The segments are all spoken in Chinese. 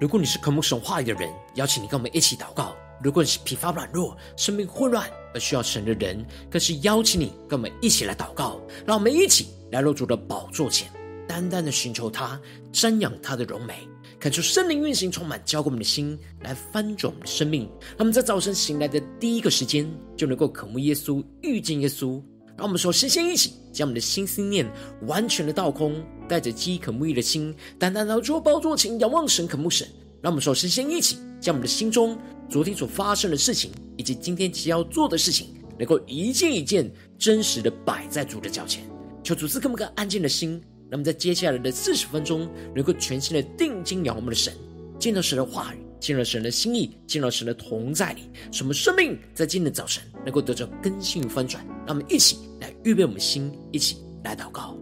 如果你是渴慕神话语的人，邀请你跟我们一起祷告；如果你是疲乏软弱、生命混乱而需要神的人，更是邀请你跟我们一起来祷告。让我们一起来到主的宝座前，单单的寻求他，瞻仰他的荣美，恳求圣灵运行充满，浇灌我们的心，来翻转我们的生命。让我们在早晨醒来的第一个时间，就能够渴慕耶稣、遇见耶稣。让我们首先先一起将我们的心思念完全的倒空，带着饥渴沐浴的心，单单来到宝座前仰望神、渴慕神。让我们首先先一起将我们的心中昨天所发生的事情，以及今天即要做的事情，能够一件一件真实的摆在主的脚前，求主赐给我们个安静的心。让我们在接下来的四十分钟，能够全心的定睛仰望我们的神，见到神的话语。见到神的心意，见到神的同在里，使我们生命在今天的早晨能够得着更新与翻转。让我们一起来预备我们的心，一起来祷告。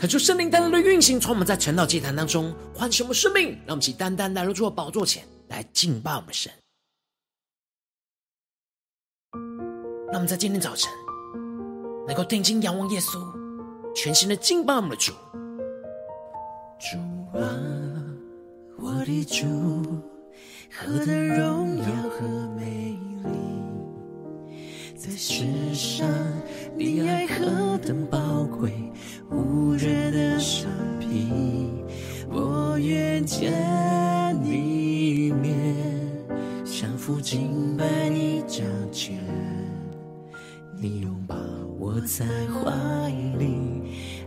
恳求圣灵单单的运行，从我们在晨祷祭坛当中唤醒我们生命，让我们一起单单来到主的宝座前来敬拜我们的神。让我们在今天早晨能够定睛仰望耶稣，全心的敬拜我们的主。主啊，我的主，何等荣耀和美丽，在世上你爱何等宝贵。无人的生命，我愿见你一面，降服敬拜你脚前，你拥抱我在怀里，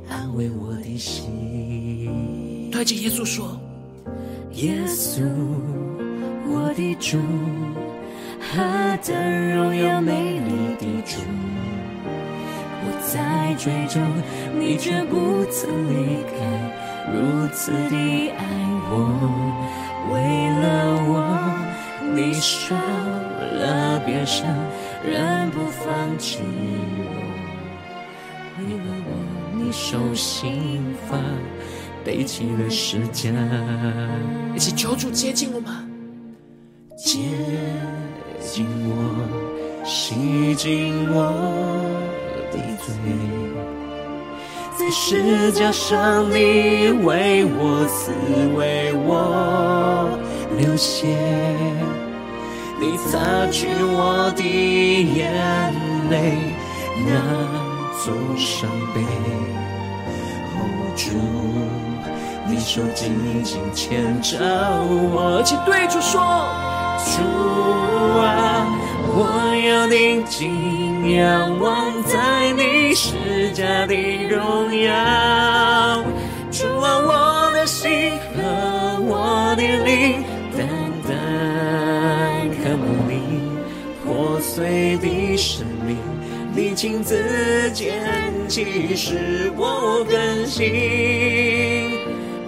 安慰我的心。对着耶稣说：耶稣，我的主，何等荣耀美丽的主。在追逐，你却不曾离开，如此的爱我，为了我，你受了别伤，仍不放弃我。为了我，你受刑罚，背起了十架。一起求主接近我们，接近我，洗净我。罪，在十架上，你为我死，为我流血，你擦去我的眼泪，那座伤悲。哦，主，你手紧紧牵着我，一起对主说，主啊，我要定睛仰望在你施加的荣耀，主啊，我的心和我的灵，单单渴慕你破碎的生命，你亲自牵起使我更新，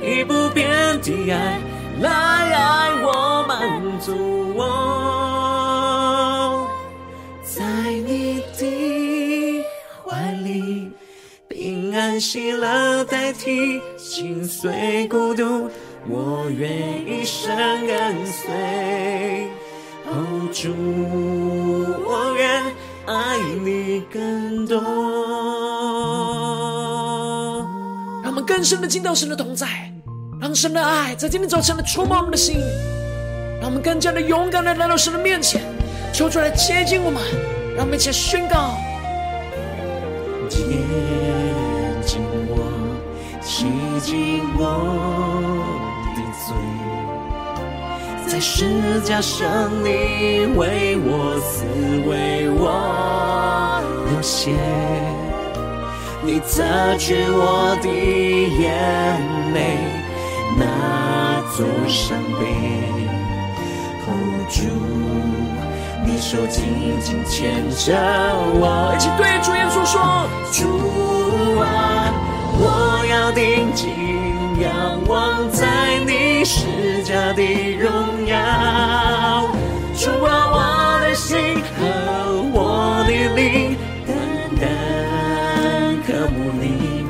以不变的爱来爱我，满足我。喜乐代替心碎孤独，我愿一生跟随。哦，主，我愿爱你更多。让我们更深的进到神的同在，让神的爱在今天早晨的触摸我们的心，让我们更加的勇敢的来到神的面前，求主来接近我们。让我们一起宣告。接近我，的罪，在十架上你为我死，为我流血，你擦去我的眼泪，那座伤悲，Hold 住。你手紧紧牵着我，一起对主耶稣说：主啊，我要定睛仰望在你施加的荣耀。主啊，我的心和我的灵，单单渴慕你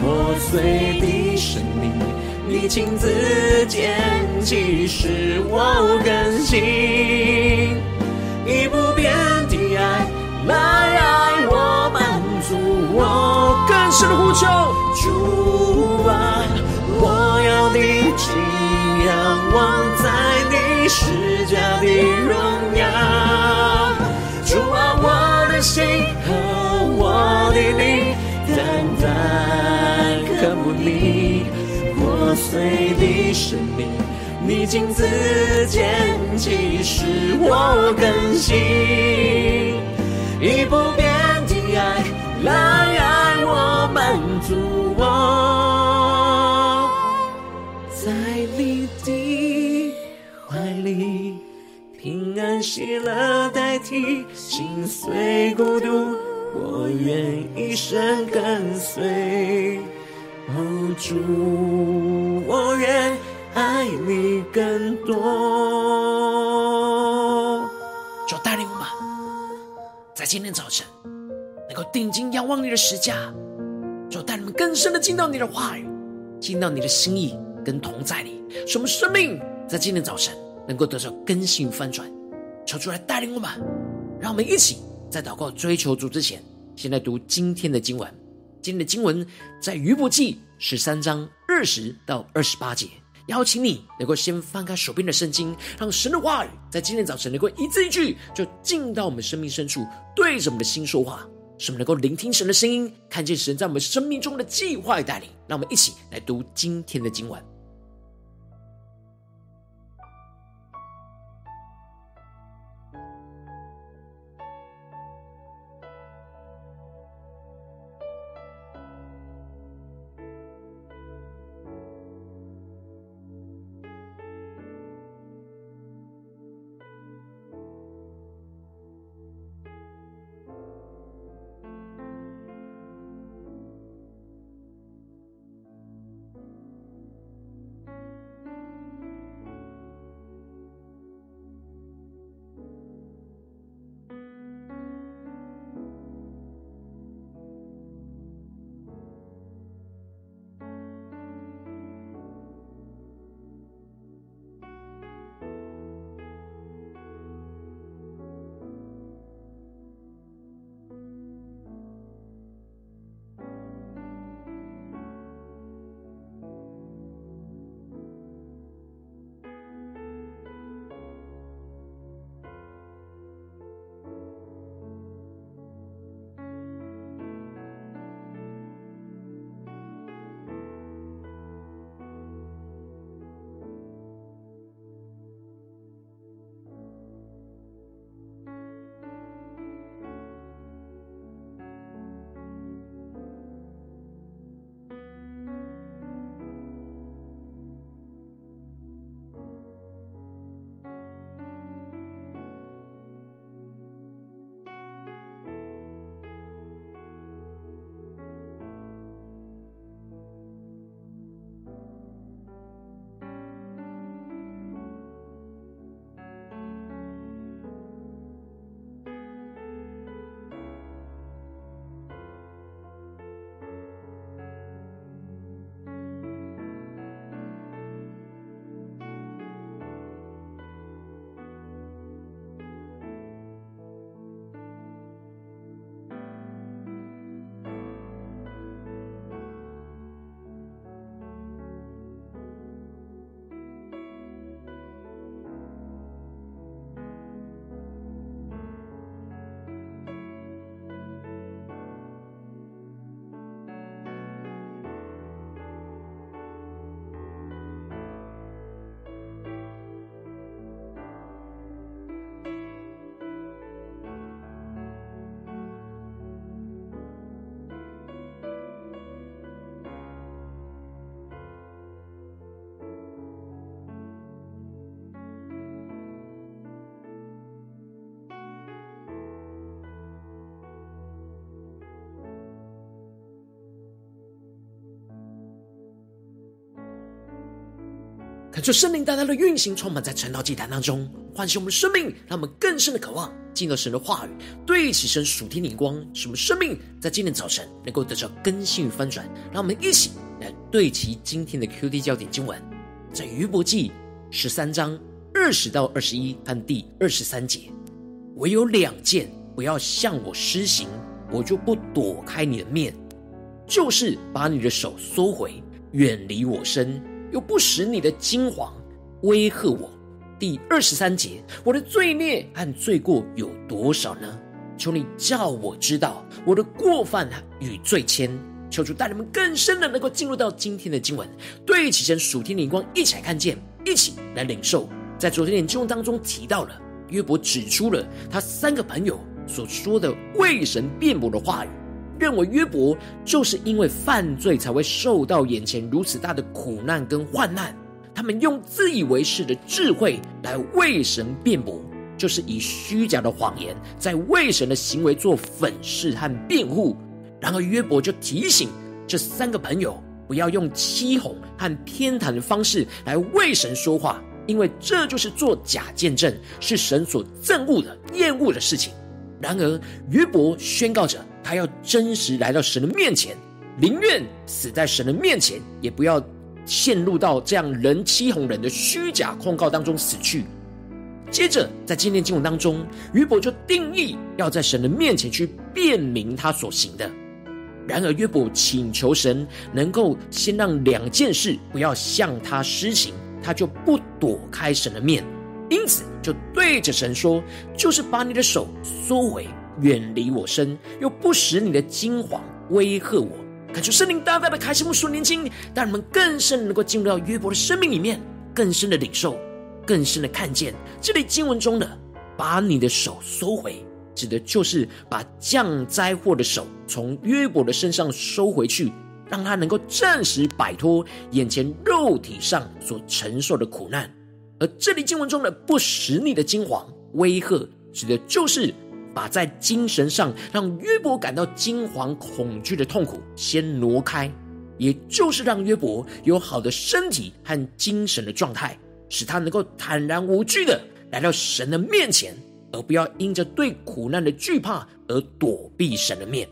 破碎的生命，你亲自拣起，使我更新。以不变的爱来爱我，满足我更深的呼求。主啊，我要定睛仰望在你施加的荣耀。主啊，我的心和我的灵，单单渴慕你破碎的生命。你亲自拣起，使我更新，已不变的代替心碎孤独，我愿一生跟随，哦，主，我愿。爱你更多，主带领我们，在今天早晨能够定睛仰望你的十架，主带领我们更深的进到你的话语，进到你的心意跟同在里，使我们生命在今天早晨能够得到更新翻转。求主来带领我们，让我们一起在祷告追求主之前，先来读今天的经文。今天的经文在约伯记十三章二十到二十八节。邀请你能够先翻开手边的圣经，让神的话语在今天早晨能够一字一句就进到我们生命深处，对着我们的心说话，使我们能够聆听神的声音，看见神在我们生命中的计划带领。让我们一起来读今天的经文。恳求圣灵大大的运行，充满在晨祷祭坛当中，唤醒我们生命，让我们更深的渴望进入神的话语，对齐神属天灵光，使我们生命在今天早晨能够得到更新与翻转。让我们一起来对齐今天的 QD 焦点经文，在约伯记十三章二十到二十一和第二十三节，唯有两件不要向我施行，我就不躲开你的面，就是把你的手缩回，远离我身。又不使你的惊惶威吓我。第二十三节，我的罪孽和罪过有多少呢？求你叫我知道我的过犯与罪愆。求主带你们更深的能够进入到今天的经文，对齐神属天灵光，一起来看见，一起来领受。在昨天的经文当中提到了约伯指出了他三个朋友所说的为神辩驳的话语。认为约伯就是因为犯罪才会受到眼前如此大的苦难跟患难，他们用自以为是的智慧来为神辩驳，就是以虚假的谎言在为神的行为做粉饰和辩护。然而约伯就提醒这三个朋友不要用欺哄和偏袒的方式来为神说话，因为这就是做假见证，是神所憎恶的、厌恶的事情。然而约伯宣告着。他要真实来到神的面前，宁愿死在神的面前，也不要陷入到这样人欺哄人的虚假控告当中死去。接着，在今天经文当中，约伯就定义要在神的面前去辨明他所行的。然而，约伯请求神能够先让两件事不要向他施行，他就不躲开神的面，因此就对着神说：“就是把你的手缩回。”远离我身，又不使你的惊惶威吓我。感谢圣灵大大的开启我们属灵眼睛，让我们更深能够进入到约伯的生命里面，更深的领受，更深的看见。这里经文中的“把你的手收回”，指的就是把降灾祸的手从约伯的身上收回去，让他能够暂时摆脱眼前肉体上所承受的苦难。而这里经文中的“不使你的惊惶威吓”，指的就是。把在精神上让约伯感到惊惶恐惧的痛苦先挪开，也就是让约伯有好的身体和精神的状态，使他能够坦然无惧的来到神的面前，而不要因着对苦难的惧怕而躲避神的面。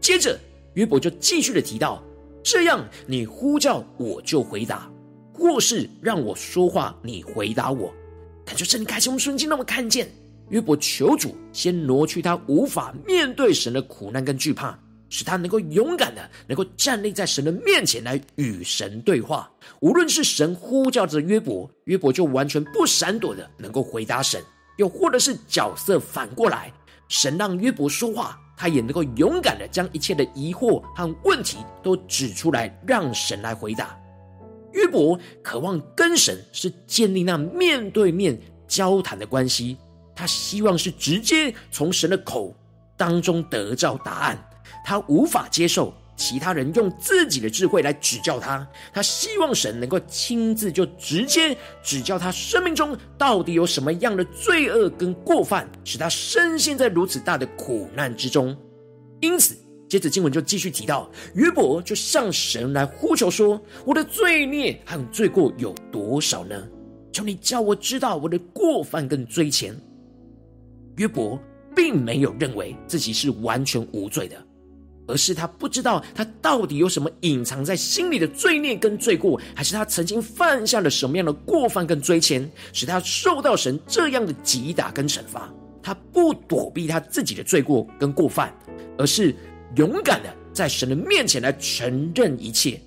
接着，约伯就继续的提到：这样，你呼叫我就回答，或是让我说话，你回答我。感觉圣灵开启我们瞬间，让我看见。约伯求主先挪去他无法面对神的苦难跟惧怕，使他能够勇敢的能够站立在神的面前来与神对话。无论是神呼叫着约伯，约伯就完全不闪躲的能够回答神；又或者是角色反过来，神让约伯说话，他也能够勇敢的将一切的疑惑和问题都指出来，让神来回答。约伯渴望跟神是建立那面对面交谈的关系。他希望是直接从神的口当中得到答案，他无法接受其他人用自己的智慧来指教他。他希望神能够亲自就直接指教他生命中到底有什么样的罪恶跟过犯，使他深陷在如此大的苦难之中。因此，接着经文就继续提到，约伯就向神来呼求说：“我的罪孽和罪过有多少呢？求你叫我知道我的过犯跟罪前。”约伯并没有认为自己是完全无罪的，而是他不知道他到底有什么隐藏在心里的罪孽跟罪过，还是他曾经犯下了什么样的过犯跟罪愆，使他受到神这样的击打跟惩罚。他不躲避他自己的罪过跟过犯，而是勇敢的在神的面前来承认一切。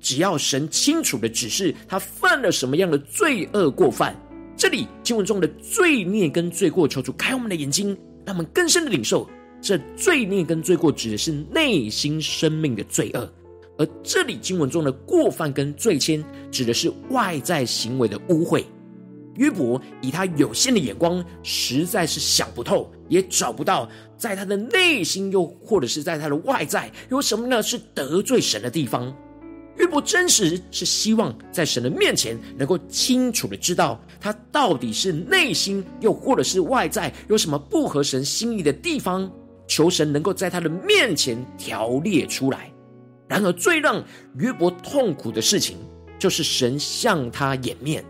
只要神清楚的指示他犯了什么样的罪恶过犯。这里经文中的罪孽跟罪过，求主开我们的眼睛，让我们更深的领受，这罪孽跟罪过指的是内心生命的罪恶；而这里经文中的过犯跟罪愆，指的是外在行为的污秽。约伯以他有限的眼光，实在是想不透，也找不到在他的内心，又或者是在他的外在，有什么呢？是得罪神的地方。约伯真实是希望在神的面前能够清楚的知道他到底是内心又或者是外在有什么不合神心意的地方，求神能够在他的面前条列出来。然而最让约伯痛苦的事情，就是神向他掩面，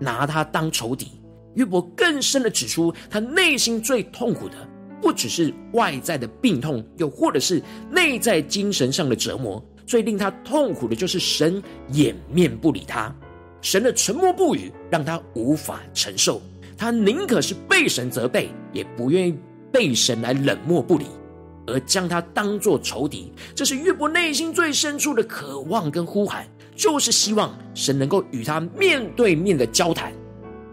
拿他当仇敌。约伯更深的指出，他内心最痛苦的，不只是外在的病痛，又或者是内在精神上的折磨。最令他痛苦的就是神掩面不理他，神的沉默不语让他无法承受。他宁可是被神责备，也不愿意被神来冷漠不理，而将他当作仇敌。这是约伯内心最深处的渴望跟呼喊，就是希望神能够与他面对面的交谈。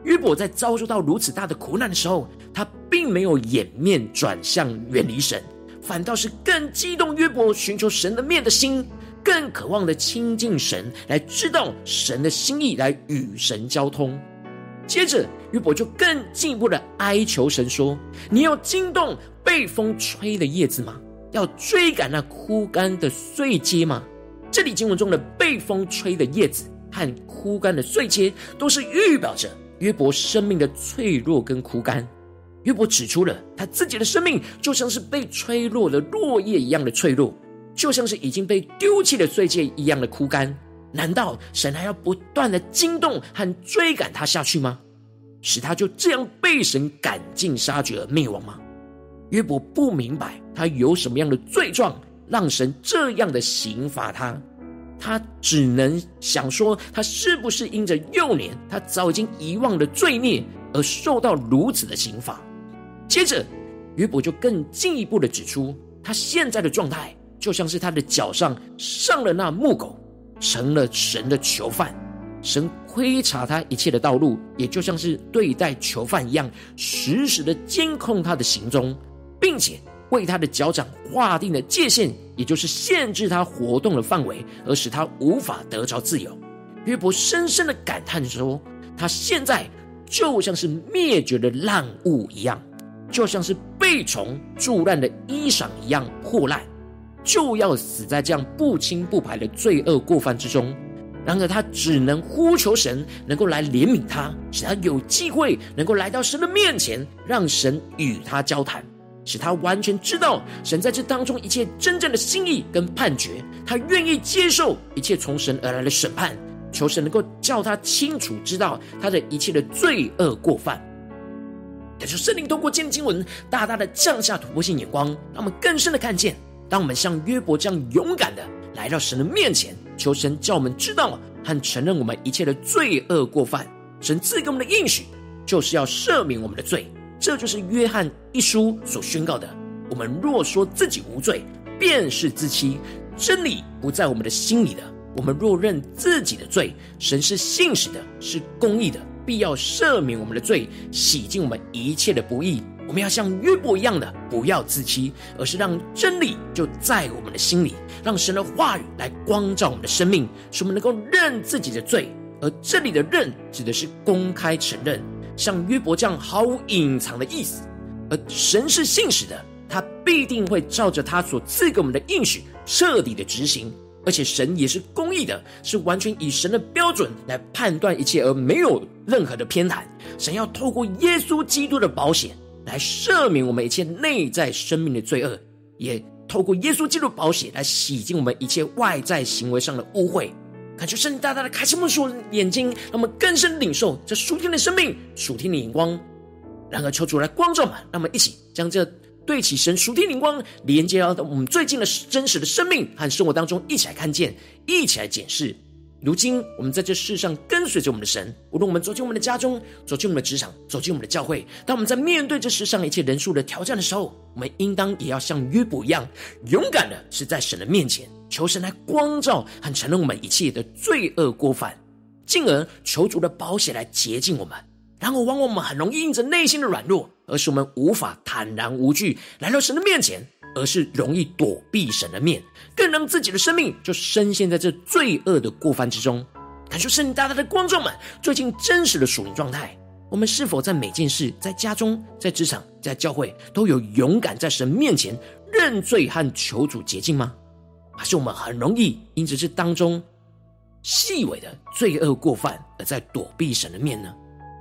约伯在遭受到如此大的苦难的时候，他并没有掩面转向远离神，反倒是更激动约伯寻求神的面的心，更渴望的亲近神，来知道神的心意，来与神交通。接着，约伯就更进一步的哀求神说：“你要惊动被风吹的叶子吗？要追赶那枯干的碎秸吗？”这里经文中的被风吹的叶子和枯干的碎秸，都是预表着约伯生命的脆弱跟枯干。约伯指出了他自己的生命就像是被吹落的落叶一样的脆弱，就像是已经被丢弃的碎秸一样的枯干。难道神还要不断的惊动和追赶他下去吗？使他就这样被神赶尽杀绝而灭亡吗？约伯不明白他有什么样的罪状，让神这样的刑罚他。他只能想说，他是不是因着幼年他早已经遗忘的罪孽而受到如此的刑罚？接着，约伯就更进一步的指出，他现在的状态就像是他的脚上上了那木狗。成了神的囚犯，神窥察他一切的道路，也就像是对待囚犯一样，实时的监控他的行踪，并且为他的脚掌划定了界限，也就是限制他活动的范围，而使他无法得着自由。约伯深深的感叹说：“他现在就像是灭绝的烂物一样，就像是被虫蛀烂的衣裳一样破烂。”就要死在这样不清不白的罪恶过犯之中。然而，他只能呼求神能够来怜悯他，使他有机会能够来到神的面前，让神与他交谈，使他完全知道神在这当中一切真正的心意跟判决。他愿意接受一切从神而来的审判，求神能够叫他清楚知道他的一切的罪恶过犯。也就圣灵通过今天经文，大大的降下突破性眼光，让我们更深的看见。当我们像约伯这样勇敢的来到神的面前，求神叫我们知道和承认我们一切的罪恶过犯，神赐给我们的应许就是要赦免我们的罪。这就是约翰一书所宣告的：我们若说自己无罪，便是自欺，真理不在我们的心里的。我们若认自己的罪，神是信实的，是公义的，必要赦免我们的罪，洗净我们一切的不义。我们要像约伯一样的，不要自欺，而是让真理就在我们的心里，让神的话语来光照我们的生命，使我们能够认自己的罪。而这里的认指的是公开承认，像约伯这样毫无隐藏的意思。而神是信实的，他必定会照着他所赐给我们的应许彻底的执行。而且神也是公义的，是完全以神的标准来判断一切，而没有任何的偏袒。神要透过耶稣基督的保险。来赦免我们一切内在生命的罪恶，也透过耶稣基督的宝血来洗净我们一切外在行为上的污秽。感谢圣灵大大的开启我们属眼睛，让我们更深领受这属天的生命、属天的眼光。然而，求主来光照我们，让我们一起将这对起神属天灵光连接到我们最近的真实的生命和生活当中，一起来看见，一起来检视。如今，我们在这世上跟随着我们的神，无论我们走进我们的家中，走进我们的职场，走进我们的教会，当我们在面对这世上一切人数的挑战的时候，我们应当也要像约伯一样，勇敢的是在神的面前，求神来光照和承认我们一切的罪恶过犯，进而求主的宝血来洁净我们。然后，往往我们很容易因着内心的软弱，而使我们无法坦然无惧来到神的面前。而是容易躲避神的面，更让自己的生命就深陷在这罪恶的过犯之中。感谢圣灵大大的光照们，最近真实的属灵状态，我们是否在每件事，在家中、在职场、在教会，都有勇敢在神面前认罪和求主洁净吗？还是我们很容易因着这当中细微的罪恶过犯，而在躲避神的面呢？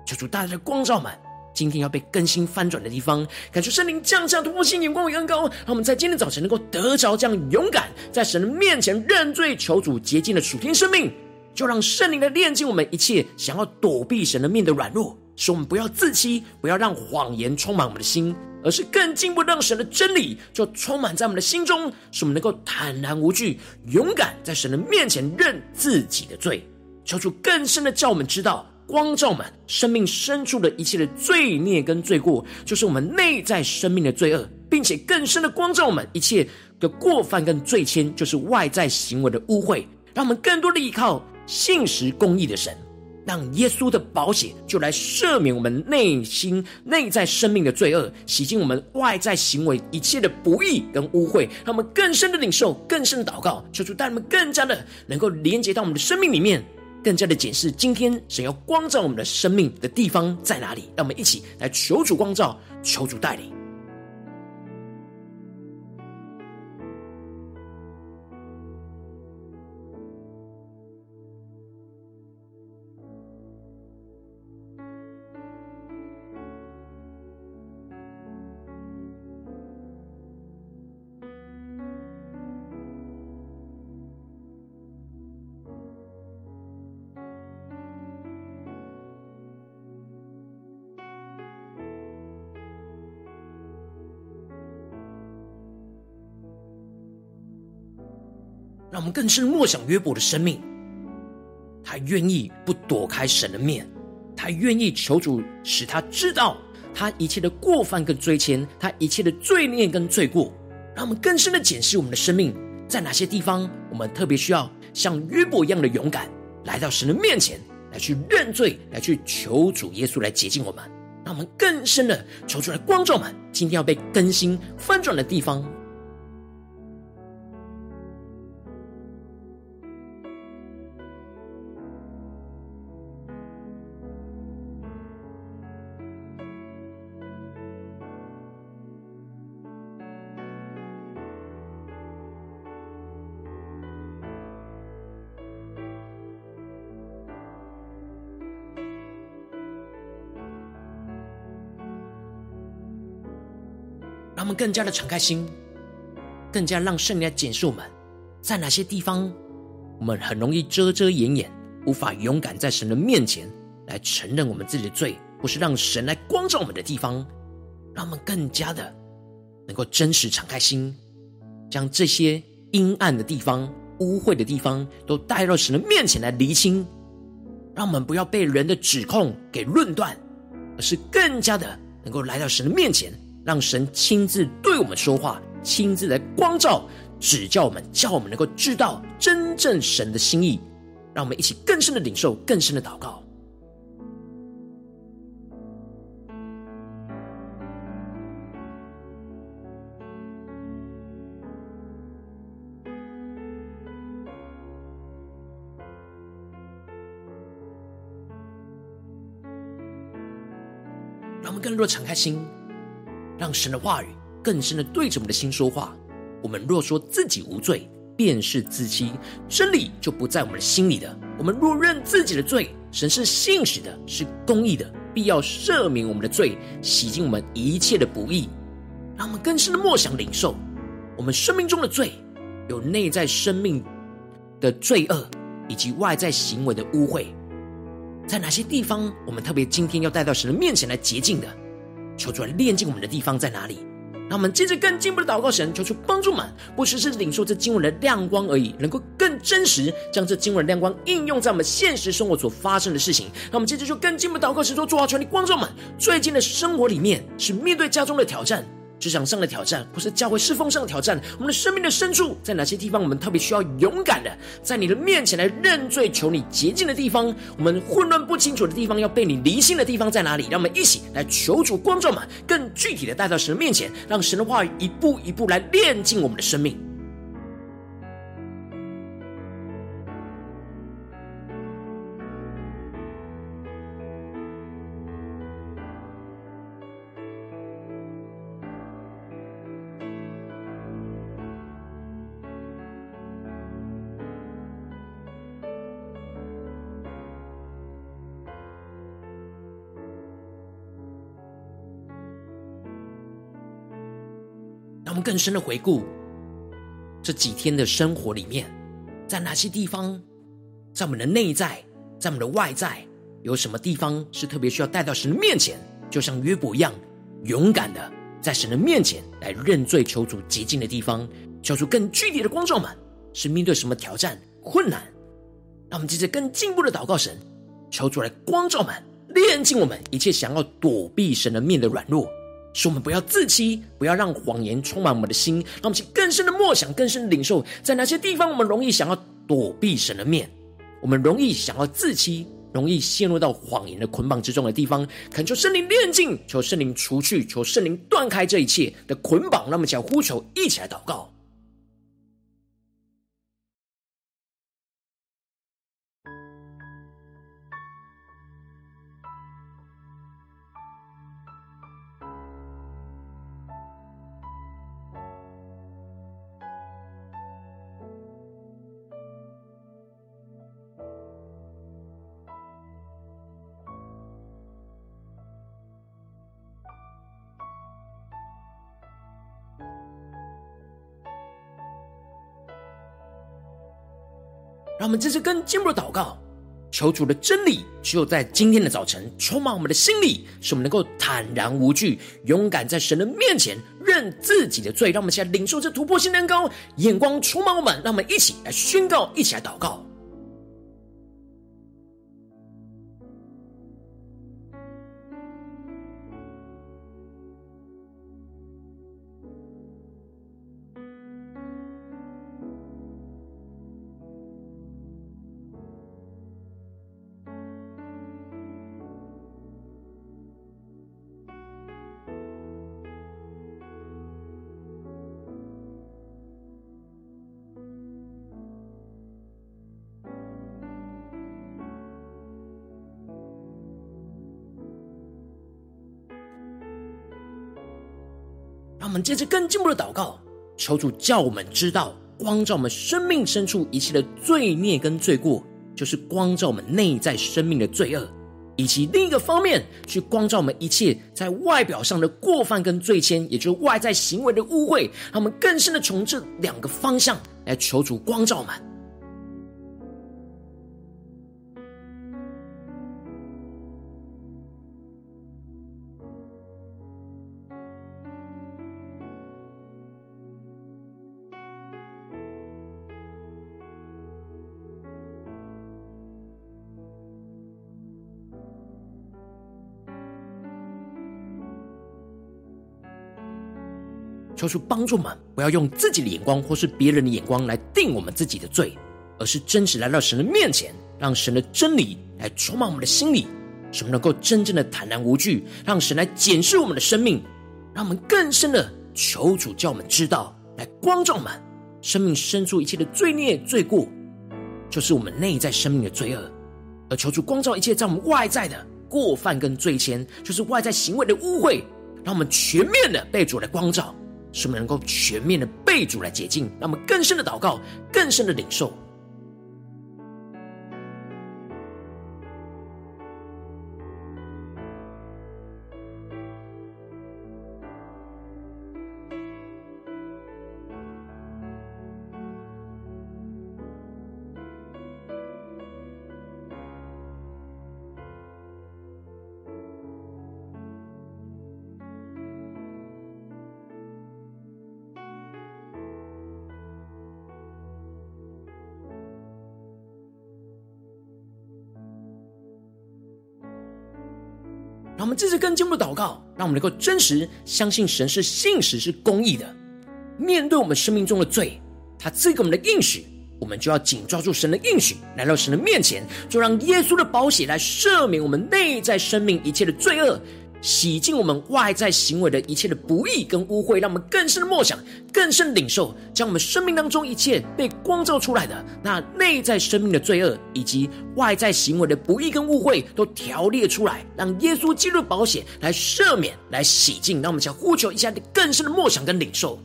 求主大大的光照们。今天要被更新翻转的地方，感谢圣灵降下突破性眼光与恩膏，让我们在今天早晨能够得着这样勇敢，在神的面前认罪求主洁净的属天生命，就让圣灵来炼净我们一切想要躲避神的面的软弱，使我们不要自欺，不要让谎言充满我们的心，而是更进一步让神的真理就充满在我们的心中，使我们能够坦然无惧，勇敢在神的面前认自己的罪，求主更深的叫我们知道，光照我们生命深处的一切的罪孽跟罪过，就是我们内在生命的罪恶，并且更深的光照我们一切的过犯跟罪愆，就是外在行为的污秽，让我们更多的依靠。信实公义的神，让耶稣的宝血就来赦免我们内心内在生命的罪恶，洗净我们外在行为一切的不义跟污秽，让我们更深的领受，更深的祷告，求主带我们更加的能够连接到我们的生命里面，更加的检视今天神要光照我们的生命的地方在哪里。让我们一起来求主光照，求主带领。让我们更深默想约伯的生命，他愿意不躲开神的面，他愿意求主使他知道他一切的过犯跟罪愆，他一切的罪孽跟罪过。让我们更深的检视我们的生命，在哪些地方我们特别需要像约伯一样的勇敢，来到神的面前来去认罪，来去求主耶稣来洁净我们。让我们更深的求出来光照们，今天要被更新翻转的地方。更加的敞开心，更加让圣灵来检视我们，在哪些地方我们很容易遮遮掩掩，无法勇敢在神的面前来承认我们自己的罪，或是让神来光照我们的地方，让我们更加的能够真实敞开心，将这些阴暗的地方、污秽的地方都带到神的面前来厘清，让我们不要被人的指控给论断，而是更加的能够来到神的面前。让神亲自对我们说话，亲自来光照、指教我们，叫我们能够知道真正神的心意。让我们一起更深的领受、更深的祷告。让我们更多敞开心。让神的话语更深的对着我们的心说话。我们若说自己无罪，便是自欺，真理就不在我们的心里的。我们若认自己的罪，神是信实的，是公义的，必要赦免我们的罪，洗净我们一切的不义。让我们更深的默想领受我们生命中的罪，有内在生命的罪恶，以及外在行为的污秽，在哪些地方我们特别今天要带到神的面前来洁净的？求主来炼净我们的地方在哪里？让我们接着更进一步的祷告神，求出帮助们，不只是领受这经文的亮光而已，能够更真实将这经文的亮光应用在我们现实生活所发生的事情。让我们接着就更进一步祷告神说：主啊，求你光照们最近的生活里面，是面对家中的挑战。职场上的挑战，或是教会侍奉上的挑战，我们的生命的深处，在哪些地方我们特别需要勇敢的，在你的面前来认罪，求你洁净的地方，我们混乱不清楚的地方，要被你离心的地方在哪里？让我们一起来求主光照们，更具体的带到神的面前，让神的话语一步一步来炼进我们的生命。更深的回顾这几天的生活里面，在哪些地方在我们的内在，在我们的外在，有什么地方是特别需要带到神的面前？就像约伯一样，勇敢的在神的面前来认罪，求主洁净的地方，求主更具体的光照们，是面对什么挑战、困难？让我们接着更进一步的祷告神，求主来光照们，炼净我们一切想要躲避神的面的软弱。使我们不要自欺，不要让谎言充满我们的心，让我们去更深的默想，更深的领受，在哪些地方我们容易想要躲避神的面，我们容易想要自欺，容易陷入到谎言的捆绑之中的地方，恳求圣灵炼净，求圣灵除去，求圣灵断开这一切的捆绑。那么，想呼求，一起来祷告。我们这是跟进一步的祷告，求主的真理只有在今天的早晨充满我们的心里，使我们能够坦然无惧，勇敢在神的面前认自己的罪。让我们一起来领受这突破性蛋糕，眼光充满我们，让我们一起来宣告，一起来祷告。让我们接着更进步的祷告，求主叫我们知道，光照我们生命深处一切的罪孽跟罪过，就是光照我们内在生命的罪恶，以及另一个方面，去光照我们一切在外表上的过犯跟罪愆，也就是外在行为的污秽。让我们更深的从这两个方向来求主光照我们。求主帮助我们，不要用自己的眼光或是别人的眼光来定我们自己的罪，而是真实来到神的面前，让神的真理来充满我们的心里，使我们能够真正的坦然无惧，让神来检视我们的生命，让我们更深的求主叫我们知道，来光照我们生命深处一切的罪孽罪过，就是我们内在生命的罪恶，而求主光照一切在我们外在的过犯跟罪愆，就是外在行为的污秽，让我们全面的被主来光照。使我们能够全面的被主来解禁，让我们更深的祷告，更深的领受。这是更进一步的祷告，让我们能够真实相信神是信实是公义的。面对我们生命中的罪，他赐给我们的应许，我们就要紧抓住神的应许，来到神的面前，就让耶稣的宝血来赦免我们内在生命一切的罪恶。洗净我们外在行为的一切的不义跟污秽，让我们更深的默想，更深的领受，将我们生命当中一切被光照出来的那内在生命的罪恶，以及外在行为的不义跟污秽，都条列出来，让耶稣进入保险来赦免、来洗净。让我们想呼求一下更深的默想跟领受。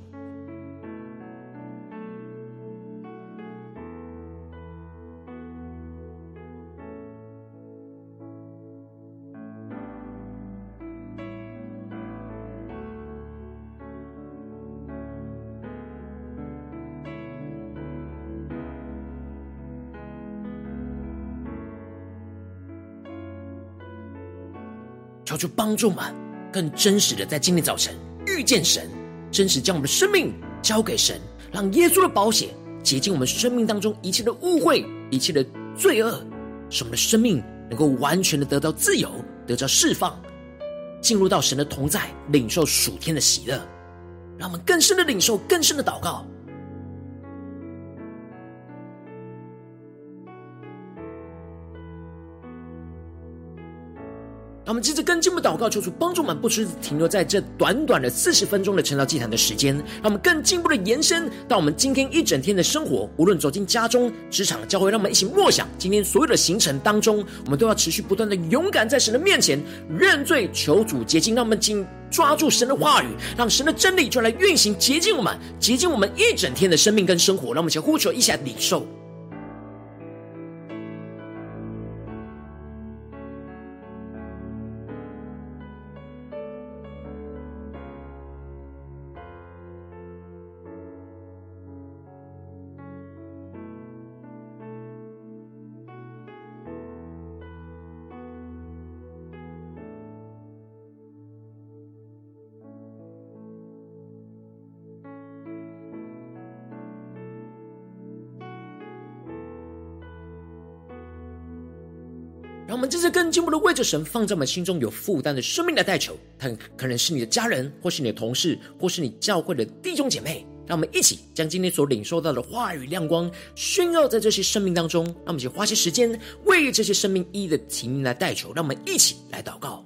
求主帮助我们，更真实的在今天早晨遇见神，真实将我们的生命交给神，让耶稣的宝血洁净我们生命当中一切的污秽、一切的罪恶，使我们的生命能够完全的得到自由，得到释放，进入到神的同在，领受属天的喜乐，让我们更深的领受，更深的祷告。让我们接着跟进步祷告，求主帮助我们，不只停留在这短短的四十分钟的晨祷祭坛的时间，让我们更进一步的延伸到我们今天一整天的生活。无论走进家中、职场、教会，让我们一起默想今天所有的行程当中，我们都要持续不断的勇敢在神的面前认罪，求主洁净。让我们紧抓住神的话语，让神的真理就来运行洁净我们，洁净我们一整天的生命跟生活。让我们一起呼求，一起来领受。我们这次更进一步的为着神放在我们心中有负担的生命来代求，他可能是你的家人，或是你的同事，或是你教会的弟兄姐妹。让我们一起将今天所领受到的话语亮光宣告在这些生命当中。让我们一起花些时间为这些生命一一的提名来代求。让我们一起来祷告。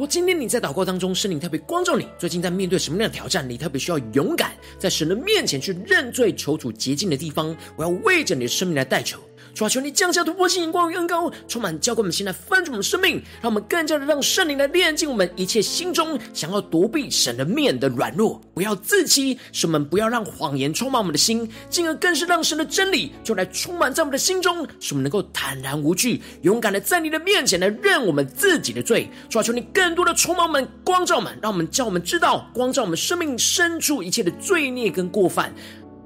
如果今天你在祷告当中，圣灵特别光照你，最近在面对什么样的挑战？你特别需要勇敢在神的面前去认罪、求主洁净的地方，我要为着你的生命来代求。主啊，求你降下突破性眼光与恩膏，充满浇灌我们心来翻转我们生命，让我们更加的让圣灵来炼净我们一切心中想要躲避神的面的软弱，不要自欺，使我们不要让谎言充满我们的心，进而更是让神的真理就来充满在我们的心中，使我们能够坦然无惧，勇敢的在你的面前来认我们自己的罪。主啊，求你更多的充满我们，光照我们，让我们叫我们知道，光照我们生命深处一切的罪孽跟过犯。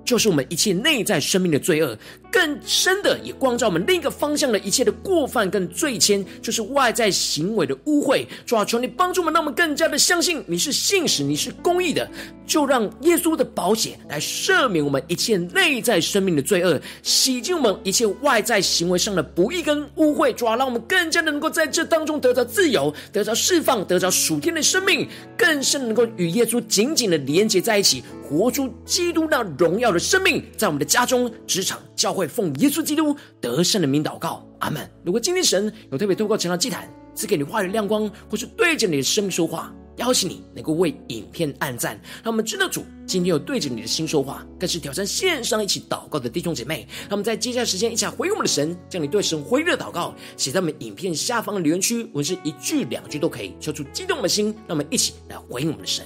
就是我们一切内在生命的罪恶，更深的也光照我们另一个方向的一切的过犯跟罪愆，就是外在行为的污秽。主啊，求你帮助我们，让我们更加的相信你是信实，你是公义的。就让耶稣的宝血来赦免我们一切内在生命的罪恶，洗净我们一切外在行为上的不义跟污秽。主啊，让我们更加的能够在这当中得到自由，得到释放，得到属天的生命，更深能够与耶稣紧紧的连接在一起。活出基督那荣耀的生命，在我们的家中、职场、教会，奉耶稣基督得胜的名祷告，阿门。如果今天神有特别透过晨祷祭坛赐给你话语亮光，或是对着你的生命说话，邀请你能够为影片按赞，让我们知道主今天有对着你的心说话，更是挑战线上一起祷告的弟兄姐妹。让我们在接下来时间一起回应我们的神，将你对神回应的祷告写在我们影片下方的留言区，文字一句两句都可以，说出激动的心。让我们一起来回应我们的神。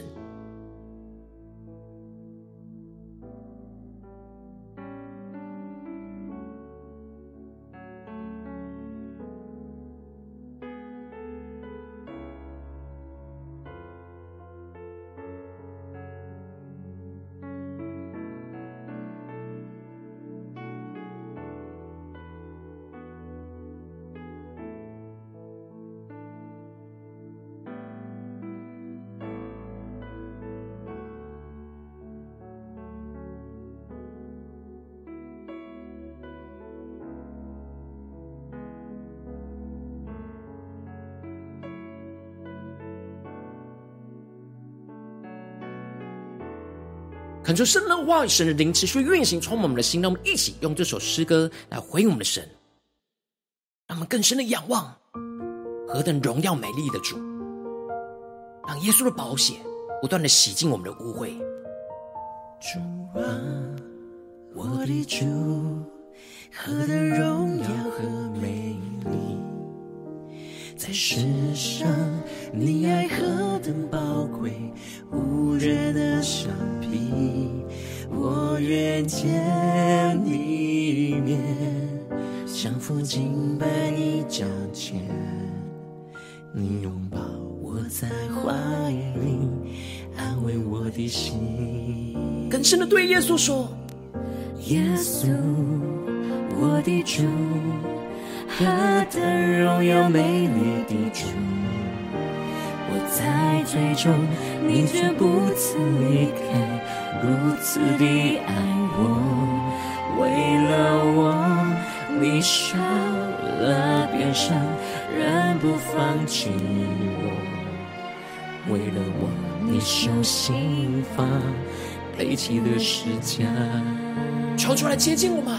求圣灵话、神的灵持续运行，充满我们的心。让我们一起用这首诗歌来回应我们的神，让我们更深的仰望何等荣耀美丽的主，让耶稣的宝血不断的洗净我们的污秽。主啊，我的主，何等荣耀和美丽，在世上你爱何等宝贵，无人的橡皮。我愿见你一面，降服敬拜你脚前，你拥抱我在怀里，安慰我的心。更深的对耶稣说：耶稣，我的主，何等荣耀美丽的主，我在最终，你却不曾离开。如此的爱我，为了我，你受了鞭伤，仍不放弃我。为了我，你受刑罚，背起了十架。求出来接近我们，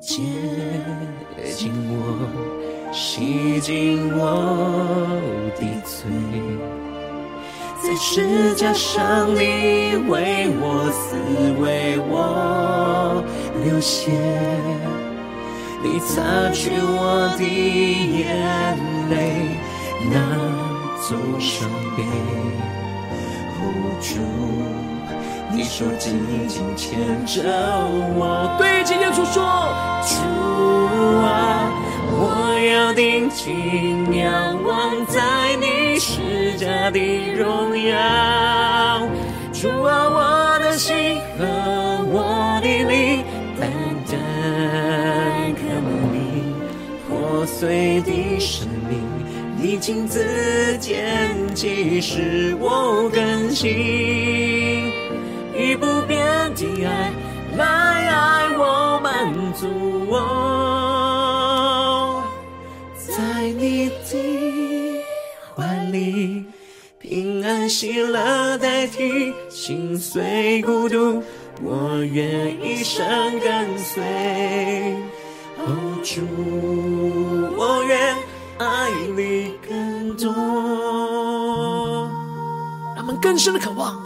接近我，洗净我的罪。在十架上，你为我死，为我流血，你擦去我的眼泪，拿走伤悲。主，你说紧紧牵着我，对着耶稣说：主啊，我要定睛仰望在你。施加的荣耀，主啊，我的心和我的灵，单单渴慕你破碎的生命，你亲自拣起使我更新，以不变的爱来爱我，满足我，你的。平安喜乐代替心碎孤独，我愿一生跟随。哦，主，我愿爱你更多。让我们更深的渴望，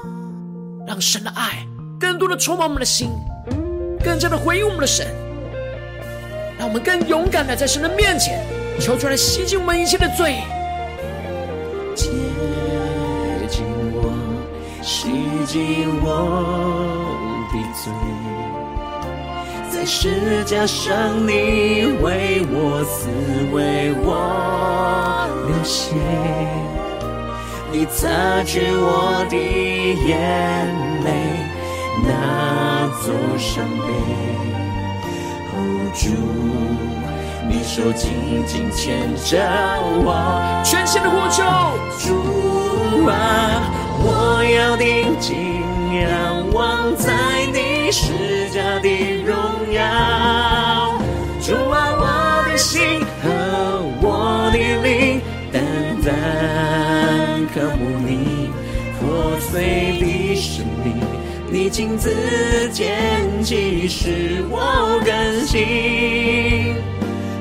让神的爱更多的充满我们的心，更加的回应我们的神，让我们更勇敢的在神的面前求出来洗净我们一切的罪。洗净我的罪，在十架上你为我死，为我流血，你擦去我的眼泪，拿走伤悲。哦，主，你手紧紧牵着我，全心的呼求，主啊。我要定睛仰望在你十架的荣耀，主啊，我的心和我的灵，单单渴慕你破碎的生命，你亲自拣起使我更新，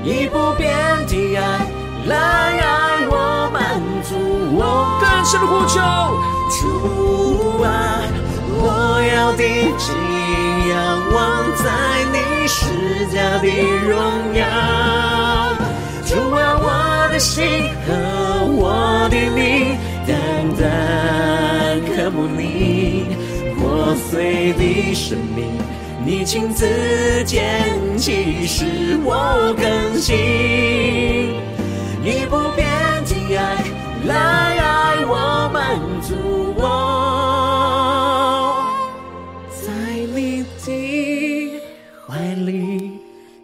以不变的爱来爱我，满足我，更深的呼求。主啊，我要定睛仰望在你施加的荣耀。主啊，我的心和我的灵，单单渴慕你破碎的生命，你亲自拣起使我更新，以不变的爱来爱我，满足我。在你的怀里，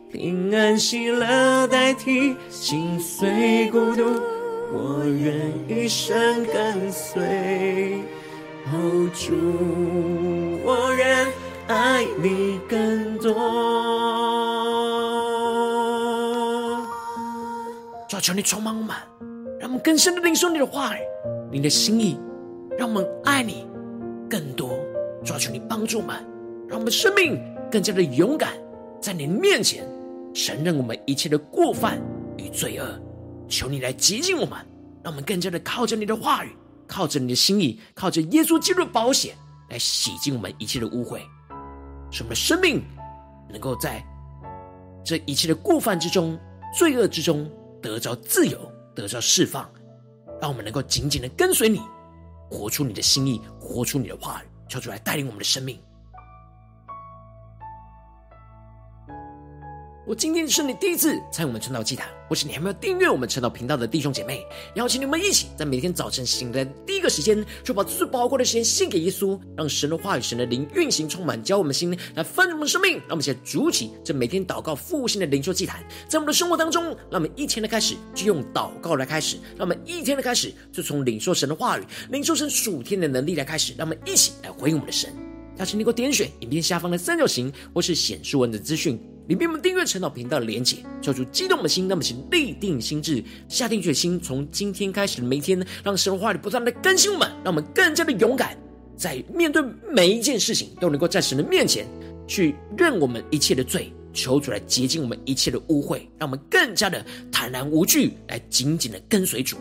平安。喜乐代替心碎孤独，我愿一生跟随。哦，主，多。主，求你充满我们，让我们更深的领受你的话语，你的心意，让我们爱你更多。主，求你帮助我们，让我们生命更加的勇敢，在你面前。承认我们一切的过犯与罪恶，求你来洁净我们，让我们更加的靠着你的话语靠着你的心意，靠着耶稣基督的保险来洗净我们一切的污秽，使我们的生命能够在这一切的过犯之中、罪恶之中得着自由，得着释放，让我们能够紧紧的跟随你，活出你的心意，活出你的话语，求主来带领我们的生命。我今天是你第一次参与我们晨祷祭坛，或是你还没有订阅我们晨祷频道的弟兄姐妹，邀请你们一起在每天早晨醒来的第一个时间，就把最宝贵的时间献给耶稣，让神的话语、神的灵运行充满，教我们心来翻转我们生命。让我们一起来筑起这每天祷告复兴的灵修祭坛，在我们的生活当中，让我们一天的开始就用祷告来开始，让我们一天的开始就从领受神的话语、领受神属天的能力来开始，让我们一起来回应我们的神。邀请你给我点选影片下方的三角形，或是显示文的资讯。里面我们订阅陈祷频道的连结，叫做激动的心，那么请立定心志，下定决心，从今天开始的每一天，让神的话语不断的更新我们，让我们更加的勇敢，在面对每一件事情，都能够在神的面前去认我们一切的罪，求主来洁净我们一切的污秽，让我们更加的坦然无惧，来紧紧的跟随主。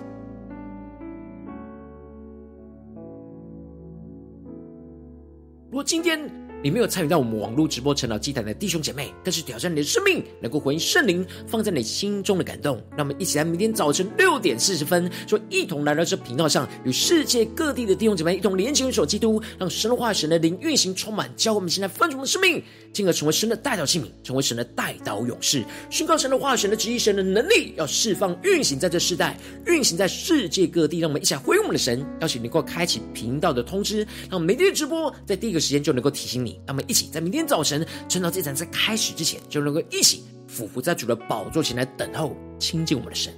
如果今天，你没有参与到我们网络直播晨祷祭坛的弟兄姐妹，更是挑战你的生命，能够回应圣灵放在你心中的感动。让我们一起来，明天早晨六点四十分，就一同来到这频道上，与世界各地的弟兄姐妹一同连接、联手基督，让神化、神的灵运行充满，教我们现在丰盛的生命，进而成为神的代祷器皿，成为神的代祷勇士，宣告神的话语、神的旨意、神的能力，要释放运行在这世代，运行在世界各地。让我们一起来回应我们的神，邀请你能够开启频道的通知，让我们每天的直播在第一个时间就能够提醒你。让我们一起在明天早晨晨祷祭坛在开始之前，就能够一起俯伏在主的宝座前来等候亲近我们的神。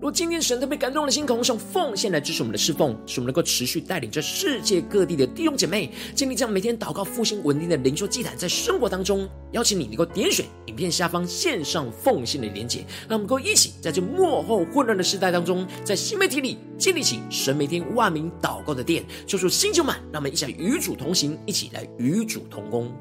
若今天神特别感动的心，渴望奉献来支持我们的侍奉，使我们能够持续带领着世界各地的弟兄姐妹，建立这样每天祷告复兴稳定的灵修祭坛，在生活当中，邀请你能够点选影片下方线上奉献的连结，让我们能够一起在这幕后混乱的时代当中，在新媒体里建立起神每天万名祷告的殿，求主星球们，让我们一起来与主同行，一起来与主同工。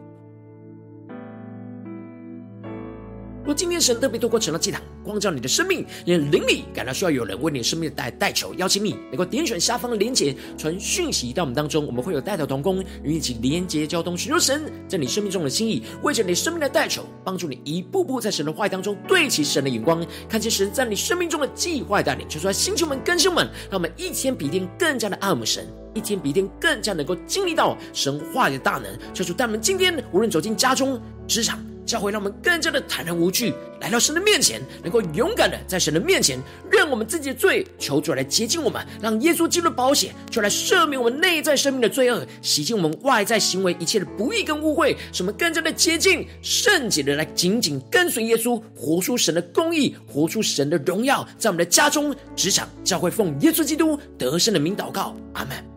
若今天神特别透过成了祭坛光照你的生命，你的灵里感到需要有人为你的生命代代求，邀请你能够点选下方的连结，传讯息到我们当中，我们会有带头同工与你一起连结交通，寻求神在你生命中的心意，为着你生命的带求，帮助你一步步在神的话语当中对齐神的眼光，看见神在你生命中的计划带领。求出来，星球们、更新们，让我们一天比一天更加的爱我们神，一天比一天更加能够经历到神话的大能。求主带我们今天无论走进家中、职场。教会让我们更加的坦然无惧，来到神的面前，能够勇敢的在神的面前认我们自己的罪，求主来洁净我们，让耶稣基督的宝血就来赦免我们内在生命的罪恶，洗净我们外在行为一切的不义跟污秽，使我们更加的洁净圣洁的来紧紧跟随耶稣，活出神的公义，活出神的荣耀，在我们的家中、职场、教会，奉耶稣基督得胜的名祷告，阿门。